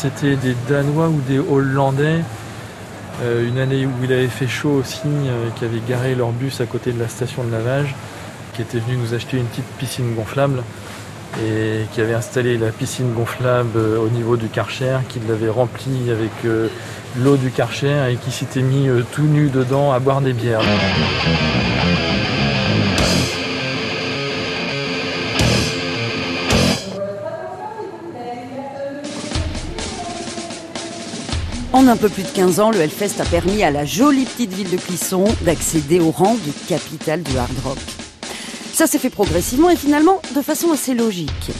c'était des Danois ou des Hollandais. Euh, une année où il avait fait chaud aussi, euh, qui avaient garé leur bus à côté de la station de lavage, qui étaient venus nous acheter une petite piscine gonflable et qui avait installé la piscine gonflable euh, au niveau du Karcher, qui l'avait remplie avec l'eau du Karcher et qui s'était mis tout nu dedans à boire des bières. Un peu plus de 15 ans, le Hellfest a permis à la jolie petite ville de Clisson d'accéder au rang de capitale du hard rock. Ça s'est fait progressivement et finalement de façon assez logique.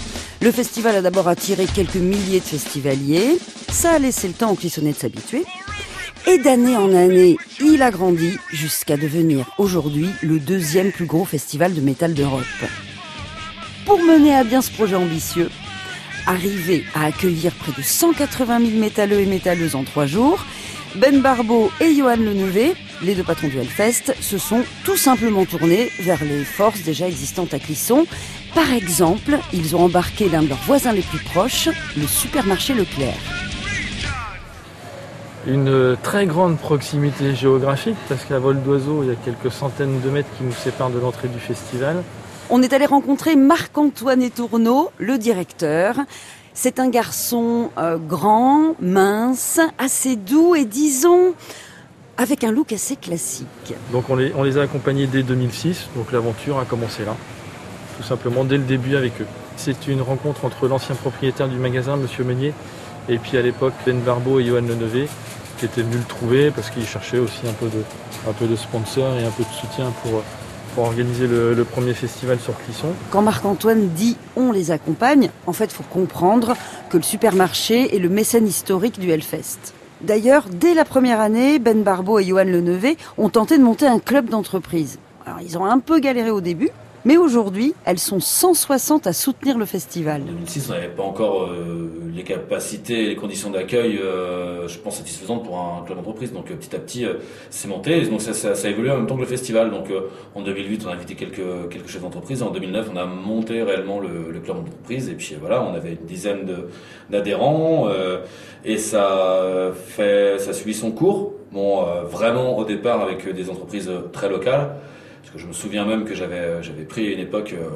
Le festival a d'abord attiré quelques milliers de festivaliers, ça a laissé le temps aux Clissonnais de s'habituer, et d'année en année, il a grandi jusqu'à devenir aujourd'hui le deuxième plus gros festival de métal d'Europe. Pour mener à bien ce projet ambitieux, arrivé à accueillir près de 180 000 métalleux et métalleuses en trois jours, Ben Barbeau et Johan Lenevé, les deux patrons du Hellfest, se sont tout simplement tournés vers les forces déjà existantes à Clisson. Par exemple, ils ont embarqué l'un de leurs voisins les plus proches, le supermarché Leclerc. Une très grande proximité géographique, parce qu'à vol d'oiseau, il y a quelques centaines de mètres qui nous séparent de l'entrée du festival. On est allé rencontrer Marc-Antoine Etourneau, le directeur. C'est un garçon euh, grand, mince, assez doux et disons avec un look assez classique. Donc on les, a accompagnés dès 2006, donc l'aventure a commencé là, tout simplement dès le début avec eux. C'est une rencontre entre l'ancien propriétaire du magasin, Monsieur Meunier, et puis à l'époque Ben Barbeau et Johan Lenevé, qui étaient venus le trouver parce qu'ils cherchaient aussi un peu de, un peu de sponsors et un peu de soutien pour, pour organiser le, premier festival sur Clisson. Quand Marc-Antoine dit on les accompagne, en fait, il faut comprendre que le supermarché est le mécène historique du Hellfest. D'ailleurs, dès la première année, Ben Barbeau et Johan Lenevé ont tenté de monter un club d'entreprise. Alors, ils ont un peu galéré au début, mais aujourd'hui, elles sont 160 à soutenir le festival. En 2006, on n'avait pas encore euh, les capacités, les conditions d'accueil, euh, je pense, satisfaisantes pour un club d'entreprise. Donc euh, petit à petit, c'est monté. Donc ça, ça, a évolué en même temps que le festival. Donc en 2008, on a invité quelques, quelques chefs d'entreprise. En 2009, on a monté réellement le, club d'entreprise. Et puis voilà, on avait une dizaine d'adhérents. et ça, fait, ça a son cours. Bon, vraiment au départ avec des entreprises très locales. Je me souviens même que j'avais, euh, j'avais pris à une époque euh,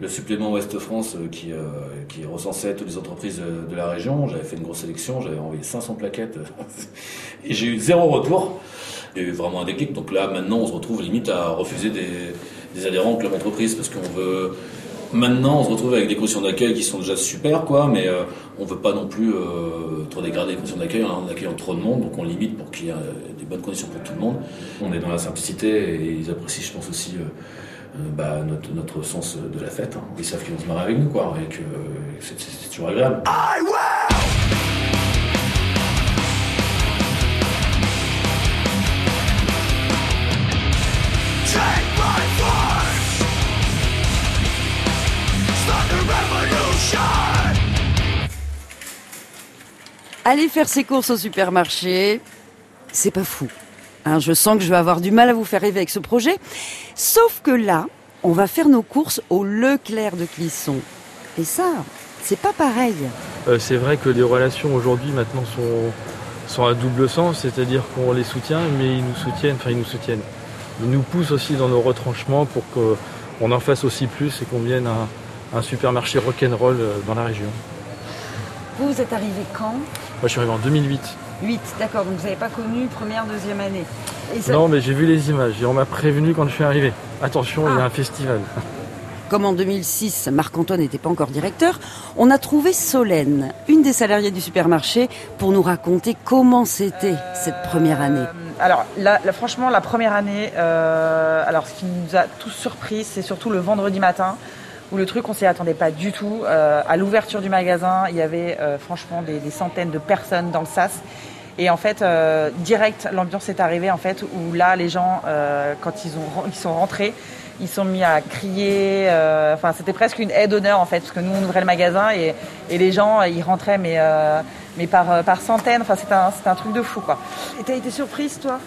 le supplément Ouest France euh, qui, recensait toutes les entreprises de la région. J'avais fait une grosse sélection, j'avais envoyé 500 plaquettes et j'ai eu zéro retour. Il y a eu vraiment un déclic. Donc là, maintenant, on se retrouve limite à refuser des, des adhérents au club entreprise parce qu'on veut. Maintenant, on se retrouve avec des conditions d'accueil qui sont déjà super, quoi, mais on veut pas non plus trop dégrader les conditions d'accueil en accueillant trop de monde, donc on limite pour qu'il y ait des bonnes conditions pour tout le monde. On est dans la simplicité et ils apprécient, je pense aussi, euh, euh, bah, notre, notre, sens de la fête. Hein. Ils savent qu'ils vont se marrer avec nous, quoi, et que c'est toujours agréable. Aller faire ses courses au supermarché, c'est pas fou. Hein, je sens que je vais avoir du mal à vous faire rêver avec ce projet. Sauf que là, on va faire nos courses au Leclerc de Clisson. Et ça, c'est pas pareil. Euh, c'est vrai que les relations aujourd'hui maintenant sont, sont à double sens, c'est-à-dire qu'on les soutient, mais ils nous soutiennent, enfin ils nous soutiennent. Ils nous poussent aussi dans nos retranchements pour qu'on en fasse aussi plus et qu'on vienne à un supermarché rock'n'roll euh, dans la région. Vous, vous êtes arrivé quand Moi je suis arrivé en 2008. 8, d'accord, donc vous n'avez pas connu première, deuxième année. Non, mais j'ai vu les images et on m'a prévenu quand je suis arrivé. Attention, il y a ah. un festival. Comme en 2006, Marc-Antoine n'était pas encore directeur, on a trouvé Solène, une des salariées du supermarché, pour nous raconter comment c'était cette première année. Euh, alors, franchement, la première année, euh, alors ce qui nous a tous surpris, c'est surtout le vendredi matin où le truc on s'y attendait pas du tout. Euh, à l'ouverture du magasin, il y avait franchement des, centaines de personnes dans le sas et en fait, euh, direct, l'ambiance est arrivée en fait où là, les gens, euh, quand ils ont ils sont rentrés, ils sont mis à crier. Euh, enfin, c'était presque une aide d'honneur en fait, parce que nous on ouvrait le magasin et, et les gens ils rentraient mais mais par par centaines. Enfin, c'était un un truc de fou quoi. Et t'as été surprise toi?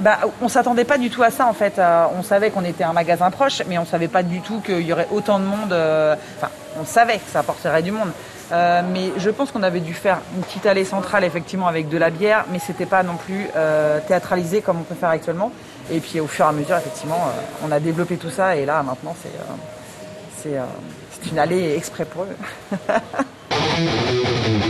Bah, on s'attendait pas du tout à ça en fait. on savait qu'on était un magasin proche, mais on savait pas du tout qu'il y aurait autant de monde. Enfin, on savait que ça apporterait du monde, Euh, mais je pense qu'on avait dû faire une petite allée centrale effectivement avec de la bière, mais c'était pas non plus euh, théâtralisé comme on peut faire actuellement. Et puis au fur et à mesure, effectivement, euh, on a développé tout ça et là maintenant c'est c'est une allée exprès pour eux.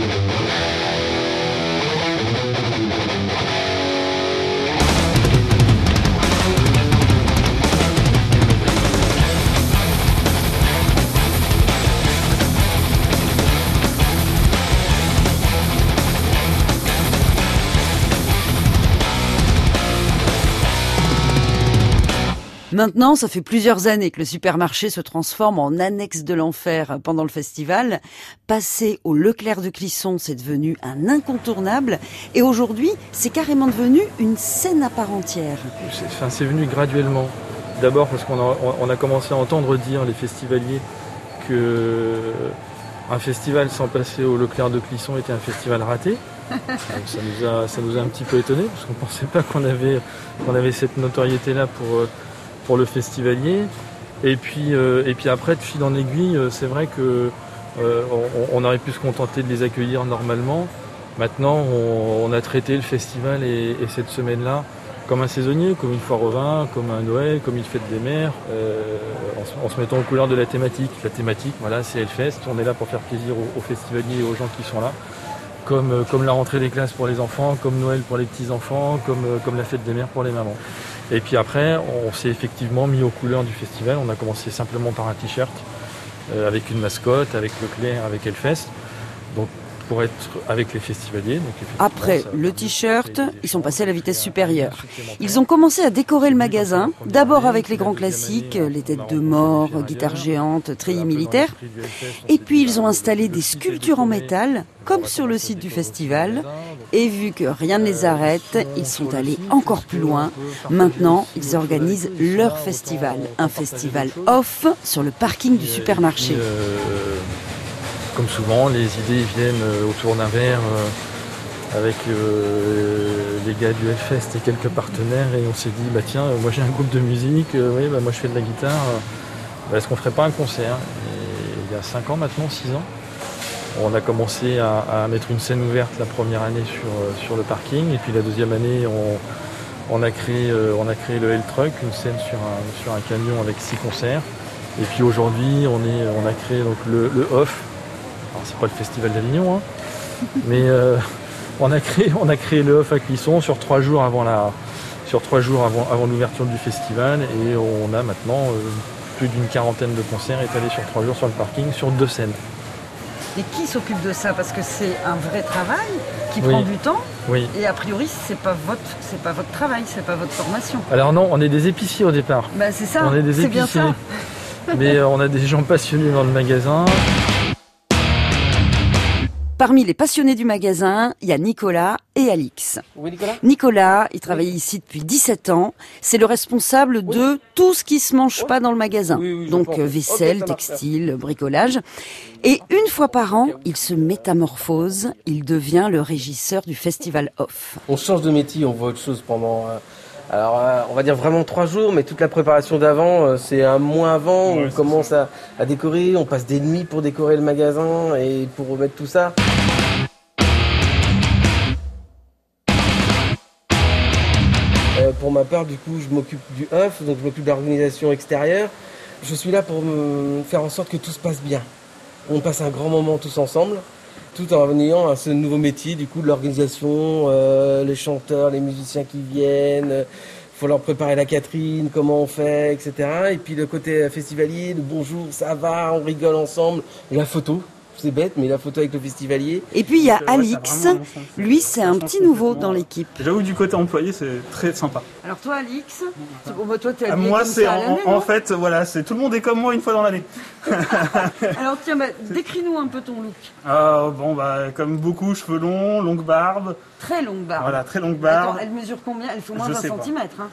Maintenant, ça fait plusieurs années que le supermarché se transforme en annexe de l'enfer pendant le festival. Passé au Leclerc de Clisson, c'est devenu un incontournable. Et aujourd'hui, c'est carrément devenu une scène à part entière. C'est venu graduellement. D'abord parce qu'on a, commencé à entendre dire, les festivaliers, que un festival sans passer au Leclerc de Clisson était un festival raté. ça, nous a, ça nous a un petit peu étonné parce qu'on ne pensait pas qu'on avait, qu'on avait cette notoriété-là pour euh, pour le festivalier. Et puis, euh, et puis après, de fil en aiguille, euh, c'est vrai que euh, on, aurait pu se contenter de les accueillir normalement. Maintenant, on, a traité le festival et, cette semaine-là comme un saisonnier, comme une foire au vin, comme un Noël, comme une fête des mers, en, se mettant aux couleurs de la thématique. La thématique, voilà, c'est Hellfest. On est là pour faire plaisir aux, festivaliers et aux gens qui sont là. Comme, comme la rentrée des classes pour les enfants, comme Noël pour les petits-enfants, comme, comme la fête des mers pour les mamans. Et puis après, on s'est effectivement mis aux couleurs du festival. On a commencé simplement par un t-shirt euh, avec une mascotte, avec Leclerc, avec Hellfest. Pour être avec les festivaliers. Après le t-shirt, ils sont passés à la vitesse supérieure. Ils ont commencé à décorer le magasin, d'abord avec les grands classiques, les têtes de mort, guitares géantes, treillis militaires. Et puis ils ont installé des sculptures en métal, comme sur le site du festival. Et vu que rien ne les arrête, ils sont allés encore plus loin. Maintenant, ils organisent leur festival, un festival off sur le parking du supermarché. Comme souvent, les idées viennent euh, autour d'un verre euh, avec euh, les gars du Hellfest et quelques partenaires et on s'est dit bah tiens moi j'ai un groupe de musique, oui bah moi je fais de la guitare, bah, est-ce qu'on ferait pas un concert? Il y a 5 ans maintenant, 6 ans, on a commencé à, mettre une scène ouverte la première année sur, le parking et puis la deuxième année on, a, créé, on a créé le Hell Truck, une scène sur un, camion avec six concerts. Et puis aujourd'hui on, on a créé le Off, c'est pas le festival d'Avignon, hein. mais euh, on, a créé, on a créé le off à Clisson sur trois jours avant la, sur trois jours avant, avant l'ouverture du festival et on a maintenant euh, plus d'une quarantaine de concerts étalés sur trois jours sur le parking sur deux scènes. Et qui s'occupe de ça? Parce que c'est un vrai travail qui prend du temps. Oui. Et a priori, c'est pas votre, c'est pas votre travail, c'est pas votre formation. Alors non, on est des épiciers au départ. Bah c'est ça. On est des épiciers. Bien ça. Mais euh, on a des gens passionnés dans le magasin. Parmi les passionnés du magasin, il y a Nicolas et Alix. Oui, Nicolas Nicolas, il travaille ici depuis 17 ans. C'est le responsable de tout ce qui se mange pas dans le magasin. Donc vaisselle, textile, bricolage. Et une fois par an, il se métamorphose. Il devient le régisseur du festival Off. On change de métier, on voit autre chose pendant... Euh, alors, euh, on va dire vraiment trois jours, mais toute la préparation d'avant, euh, c'est un mois avant. on commence à, décorer, on passe des nuits pour décorer le magasin et pour remettre tout ça. Euh, pour ma part, du coup, je m'occupe du œuf, donc je m'occupe de l'organisation extérieure. Je suis là pour me faire en sorte que tout se passe bien. On passe un grand moment tous ensemble tout en ayant à ce nouveau métier du coup de l'organisation, euh, les chanteurs, les musiciens qui viennent, il faut leur préparer la Catherine, comment on fait, etc. Et puis le côté festivalier, le bonjour, ça va, on rigole ensemble, la photo, c'est bête, mais la photo avec le festivalier. Et puis il y a Alix, lui c'est un petit nouveau dans l'équipe. J'avoue du côté employé c'est très sympa. Alors toi Alix, bah, toi es Moi c'est en, fait voilà c'est tout le monde est comme moi une fois dans l'année. Alors tiens bah, décris-nous un peu ton look. Euh, bon bah comme beaucoup cheveux longs, longue barbe. Très longue barbe. Voilà très longue barbe. elle mesure combien? Elle fait moins d'un centimètre. Hein.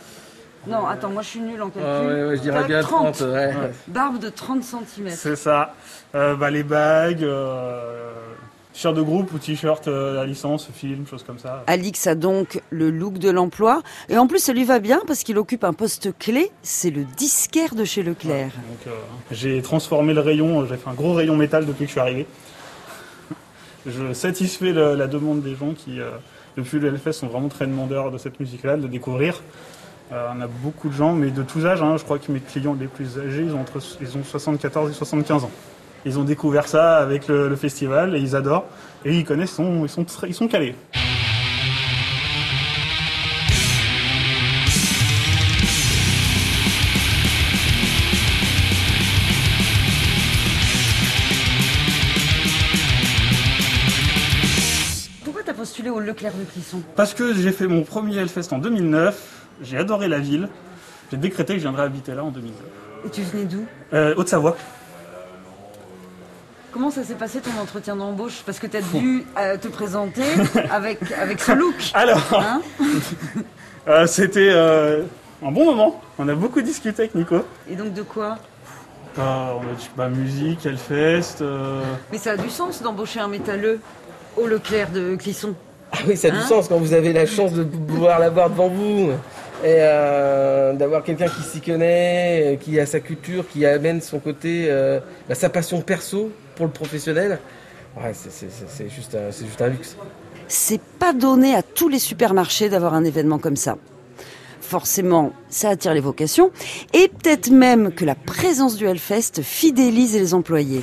Non, attends, moi je suis nul en calcul. Ah ouais, je dirais bien 30. Barbe de 30 cm. C'est ça. Euh, bah, les bagues, euh, t-shirt de groupe ou t-shirt euh, à licence, film, choses comme ça. Alix a donc le look de l'emploi. Et en plus, ça lui va bien parce qu'il occupe un poste clé. C'est le disquaire de chez Leclerc. j'ai transformé le rayon, j'ai fait un gros rayon métal depuis que je suis arrivé. je satisfais le- la demande des gens qui, euh, depuis le Hellfest, sont vraiment très demandeurs de cette musique-là, de découvrir. Euh, on a beaucoup de gens, mais de tous âges. hein. Je crois que mes clients les plus âgés, ils ont, entre, ils ont 74 et 75 ans. Ils ont découvert ça avec le, le festival et ils adorent. Et ils connaissent, ils sont, ils sont, ils sont calés. Pourquoi t'as postulé au Leclerc de Clisson? Parce que j'ai fait mon premier Hellfest en 2009, j'ai adoré la ville, j'ai décrété que je viendrais habiter là en 2009. Et tu venais d'où? Euh, Haute-Savoie. Comment ça s'est passé ton entretien d'embauche? Parce que t'as dû euh, te présenter avec, avec ce look. Alors, Hein? euh, c'était euh, un bon moment. On a beaucoup discuté avec Nico. Et donc de quoi? Euh, on a dit bah, musique, Hellfest. euh, Mais ça a du sens d'embaucher un métalleux au Leclerc de Clisson. Ah oui, ça a du Hein? sens quand vous avez la chance de pouvoir l'avoir devant vous et euh, d'avoir quelqu'un qui s'y connaît, euh, qui a sa culture, qui amène son côté, euh, bah, sa passion perso pour le professionnel. Ouais, c'est- juste, un- juste un luxe. C'est pas donné à tous les supermarchés d'avoir un événement comme ça. Forcément, ça attire les vocations et peut-être même que la présence du Hellfest fidélise les employés.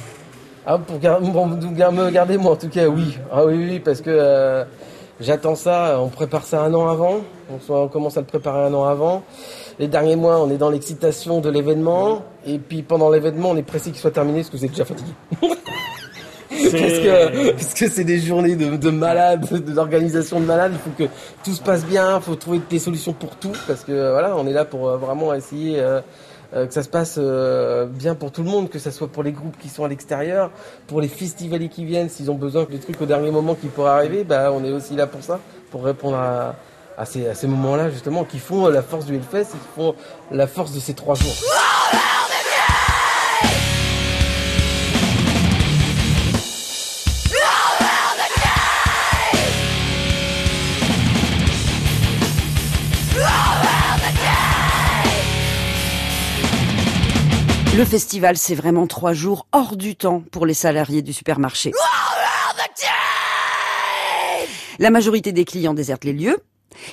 Ah, pour, me garder moi en tout cas, oui. Ah oui, oui, parce que euh, j'attends ça, on prépare ça un an avant, on, commence à le préparer un an avant. Les derniers mois, on est dans l'excitation de l'événement, et puis pendant l'événement, on est pressé qu'il soit terminé parce que vous êtes déjà fatigué. parce que parce que c'est des journées de, de malades, de- d'organisation de malades. Il faut que tout se passe bien, il faut trouver des solutions pour tout, parce que euh, voilà, on est là pour euh, vraiment essayer euh, que ça se passe euh, bien pour tout le monde, que ça soit pour les groupes qui sont à l'extérieur, pour les festivaliers qui viennent, s'ils ont besoin que les trucs au dernier moment qui pourraient arriver, bah on est aussi là pour ça, pour répondre à, à ces, à ces moments-là justement, qui font la force du Hellfest et qui font la force de ces trois jours. Le festival, c'est vraiment trois jours hors du temps pour les salariés du supermarché. La majorité des clients désertent les lieux.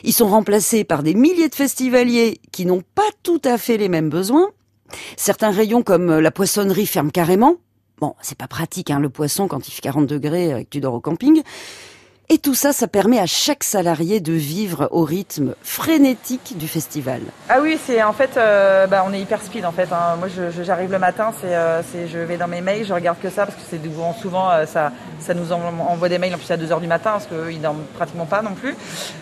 Ils sont remplacés par des milliers de festivaliers qui n'ont pas tout à fait les mêmes besoins. Certains rayons comme la poissonnerie ferment carrément. Bon, c'est pas pratique, hein, le poisson quand il fait 40 degrés et que tu dors au camping. Et tout ça, ça permet à chaque salarié de vivre au rythme frénétique du festival. Ah oui, c'est en fait, euh, bah, on est hyper speed en fait. hein. Moi, j'arrive le matin, c'est, euh, je vais dans mes mails, je regarde que ça parce que c'est souvent, euh, ça, ça nous en- envoie des mails en plus à 2h du matin parce qu'ils dorment pratiquement pas non plus.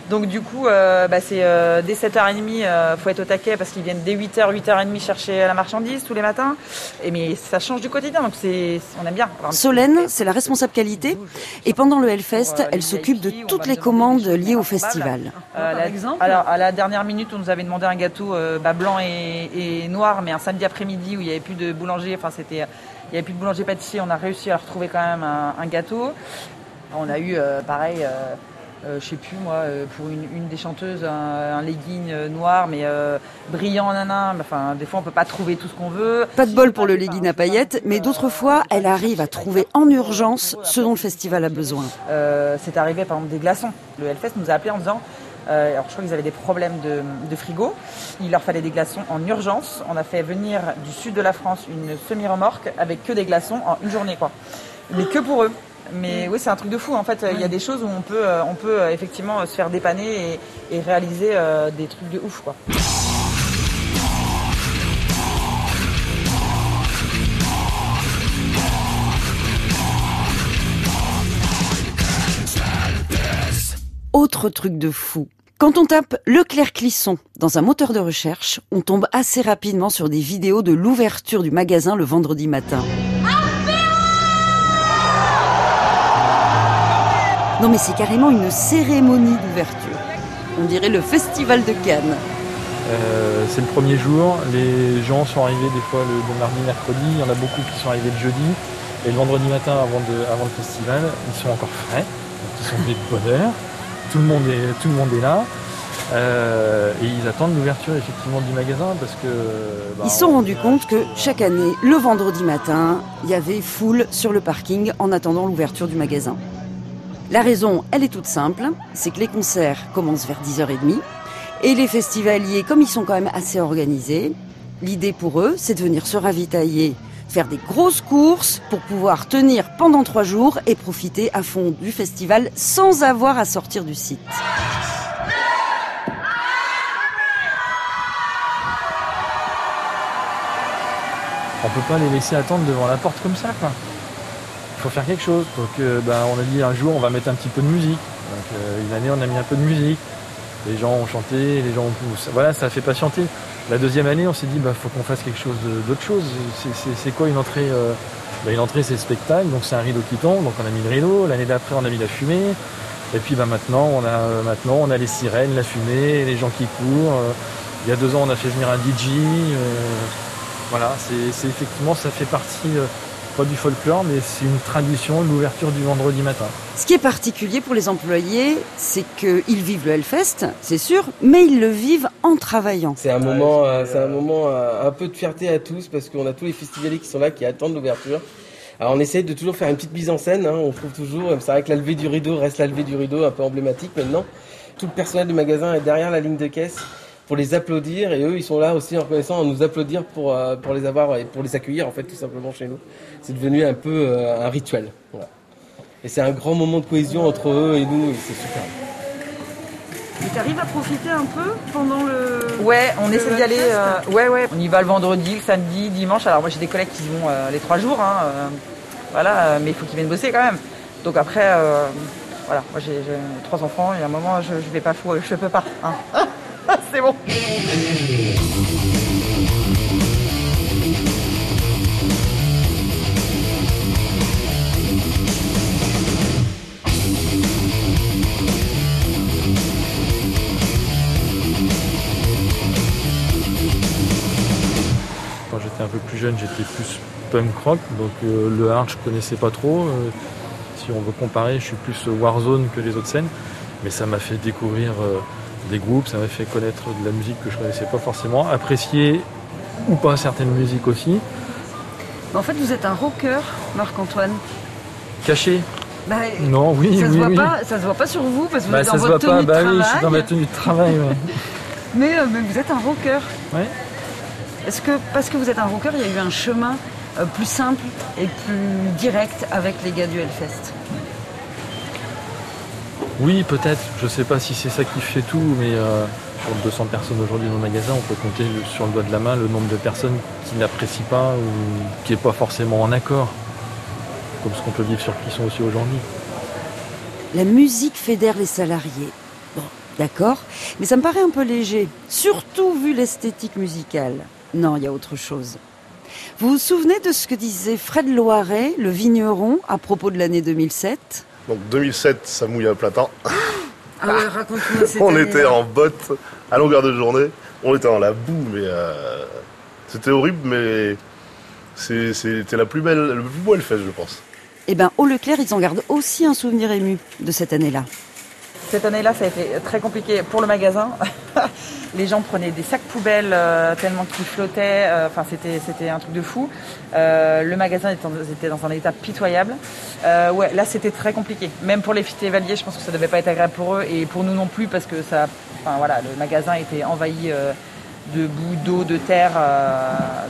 Donc du coup, euh, bah, c'est euh, dès 7h30, euh, faut être au taquet parce qu'ils viennent dès 8h, 8h30 chercher la marchandise tous les matins. Et mais ça change du quotidien, donc c'est, on aime bien. Solène, c'est la responsable qualité, et pendant le Hellfest, elle s'occupe de toutes les commandes liées au festival. Euh, la- Alors, à la dernière minute, on nous avait demandé un gâteau euh, bah, blanc et, et noir, mais un samedi après-midi où il n'y avait plus de boulanger, enfin, c'était, il n'y avait plus de boulanger pâtissier, on a réussi à retrouver quand même un, un gâteau. On a eu, euh, pareil, euh, je sais plus moi, euh, pour une, une des chanteuses, un, un legging euh, noir, mais euh, brillant, nana. mais Enfin, des fois, on peut pas trouver tout ce qu'on veut. Pas de bol pour le legging à paillettes, mais d'autres fois, elle arrive à trouver en urgence ce dont le festival a besoin. Euh, c'est arrivé par exemple des glaçons. Le Hellfest nous a appelé en disant, alors je crois qu'ils avaient des problèmes de, de frigo, il leur fallait des glaçons en urgence. On a fait venir du sud de la France une semi-remorque avec que des glaçons en une journée quoi. Mais que pour eux. Mais oui, c'est un truc de fou. En fait, il y a des choses où on peut, euh, on peut euh, effectivement se faire dépanner et, et réaliser euh, des trucs de ouf quoi. Autre truc de fou. Quand on tape Leclerc Clisson dans un moteur de recherche, on tombe assez rapidement sur des vidéos de l'ouverture du magasin le vendredi matin. Non mais c'est carrément une cérémonie d'ouverture. On dirait le festival de Cannes. Euh, c'est le premier jour, les gens sont arrivés des fois le, le mardi, mercredi, il y en a beaucoup qui sont arrivés le jeudi, et le vendredi matin avant, de, avant le festival, ils sont encore frais, donc ils sont des de bonne heure, tout le monde est, tout le monde est là, euh, et ils attendent l'ouverture effectivement du magasin parce que... bah, Ils se sont on- rendus compte que chaque année, le vendredi matin, il y avait foule sur le parking en attendant l'ouverture du magasin. La raison, elle est toute simple, c'est que les concerts commencent vers 10h30 et les festivaliers, comme ils sont quand même assez organisés, l'idée pour eux, c'est de venir se ravitailler, faire des grosses courses pour pouvoir tenir pendant trois jours et profiter à fond du festival sans avoir à sortir du site. On peut pas les laisser attendre devant la porte comme ça, quoi. Faut faire quelque chose. Donc, euh, ben, on a dit un jour, on va mettre un petit peu de musique. Donc, euh, une année, on a mis un peu de musique. Les gens ont chanté, les gens ont... Voilà, ça a fait patienter. La deuxième année, on s'est dit, bah, faut qu'on fasse quelque chose d'autre chose. C'est quoi une entrée euh... bah, Une entrée, c'est le spectacle, donc c'est un rideau qui tombe, donc on a mis le rideau. L'année d'après, on a mis la fumée. Et puis maintenant, on a, maintenant, on a les sirènes, la fumée, les gens qui courent. Il y a deux ans, on a fait venir un DJ. Voilà, c'est effectivement, ça fait partie pas du folklore, mais c'est une tradition, l'ouverture du vendredi matin. Ce qui est particulier pour les employés, c'est qu'ils vivent le Hellfest, c'est sûr, mais ils le vivent en travaillant. C'est un moment, euh, c'est un moment euh, un peu de fierté à tous parce qu'on a tous les festivaliers qui sont là, qui attendent l'ouverture. Alors on essaye de toujours faire une petite mise en scène, hein, on trouve toujours, c'est vrai que la levée du rideau reste la levée du rideau, un peu emblématique maintenant. Tout le personnel du magasin est derrière la ligne de caisse pour les applaudir et eux ils sont là aussi en reconnaissant à nous applaudir pour, euh, pour les avoir et pour les accueillir en fait tout simplement chez nous. C'est devenu un peu euh, un rituel. Voilà. Et c'est un grand moment de cohésion entre eux et nous et c'est super. Et t'arrives à profiter un peu pendant le. Ouais, on essaie d'y aller. Euh, ouais, ouais. On y va le vendredi, le samedi, dimanche. Alors moi j'ai des collègues qui vont euh, les trois jours. Hein, euh, voilà, mais il faut qu'ils viennent bosser quand même. Donc après, euh, voilà, moi j'ai trois enfants et à un moment je, je vais pas fou, je peux pas. Hein. C'est bon. Quand j'étais un peu plus jeune, j'étais plus punk rock, donc euh, le hard je connaissais pas trop. Euh, si on veut comparer, je suis plus Warzone que les autres scènes, mais ça m'a fait découvrir euh, des groupes, ça m'a fait connaître de la musique que je connaissais pas forcément, apprécier ou pas certaines musiques aussi. En fait, vous êtes un rocker, Marc-Antoine. Caché Bah, Non, oui, ça, oui, se voit oui. pas, ça se voit pas sur vous parce que vous Bah, êtes ça dans se voit votre pas, tenue de bah oui, travail. je suis dans ma tenue de travail. ouais. mais, euh, mais vous êtes un rocker. Ouais. Est-ce que parce que vous êtes un rocker, il y a eu un chemin euh, plus simple et plus direct avec les gars du Hellfest? Oui, peut-être. Je sais pas si c'est ça qui fait tout, mais euh, sur 200 personnes aujourd'hui dans le magasin, on peut compter sur le doigt de la main le nombre de personnes qui n'apprécient pas ou qui n'est pas forcément en accord, comme ce qu'on peut vivre sur Clisson aussi aujourd'hui. La musique fédère les salariés. Bon, d'accord, mais ça me paraît un peu léger, surtout vu l'esthétique musicale. Non, il y a autre chose. Vous vous souvenez de ce que disait Fred Loiret, le vigneron, à propos de l'année 2007 Donc 2007, ça mouille à plein temps. Ah ouais, raconte-moi cette On était en botte à longueur de journée. On était dans la boue, mais euh, c'était horrible, mais c'était la plus belle, le plus beau Hellfest, je pense. Eh ben, au Leclerc, ils en gardent aussi un souvenir ému de cette année-là. Cette année-là, ça a été très compliqué pour le magasin. Les gens prenaient des sacs poubelles euh, tellement qu'ils flottaient. euh, Enfin, c'était c'était un truc de fou. Euh, le magasin était, dans un état pitoyable. Ouais, là, c'était très compliqué. Même pour les festivaliers, je pense que ça devait pas être agréable pour eux et pour nous non plus parce que ça, enfin voilà, le magasin était envahi de boue, d'eau, de terre.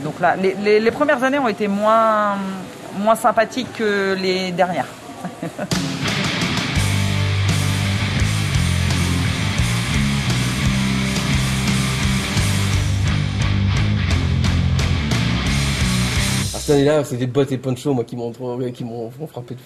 donc là, les, les- les premières années ont été moins moins sympathiques que les dernières. cette année-là, c'est des bottes et ponchos, moi, qui m'ont frappé de.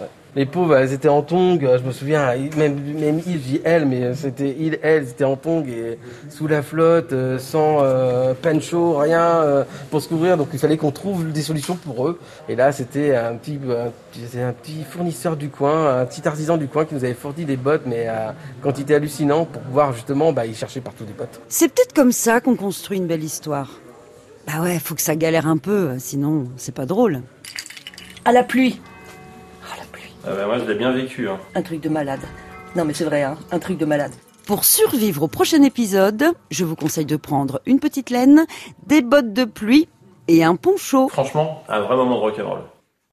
Ouais. Les pauvres, elles étaient en tongs, euh, je me souviens, même, même il, je dis elle, mais euh, c'était il, elle, c'était en tongs et sous la flotte, euh, sans euh, pancho, rien pour se couvrir, donc il fallait qu'on trouve des solutions pour eux. Et là, c'était un petit, un, un petit fournisseur du coin, un petit artisan du coin qui nous avait fourni des bottes, mais à quantité hallucinante pour pouvoir justement, bah, il cherchait partout des bottes. C'est peut-être comme ça qu'on construit une belle histoire. Bah ouais, faut que ça galère un peu, sinon c'est pas drôle. À la pluie. Ah, la pluie. Ah bah moi je l'ai bien vécu. Hein. Un truc de malade. Non mais c'est vrai, hein, un truc de malade. Pour survivre au prochain épisode, je vous conseille de prendre une petite laine, des bottes de pluie et un poncho. Franchement, un vrai moment de rock'n'roll.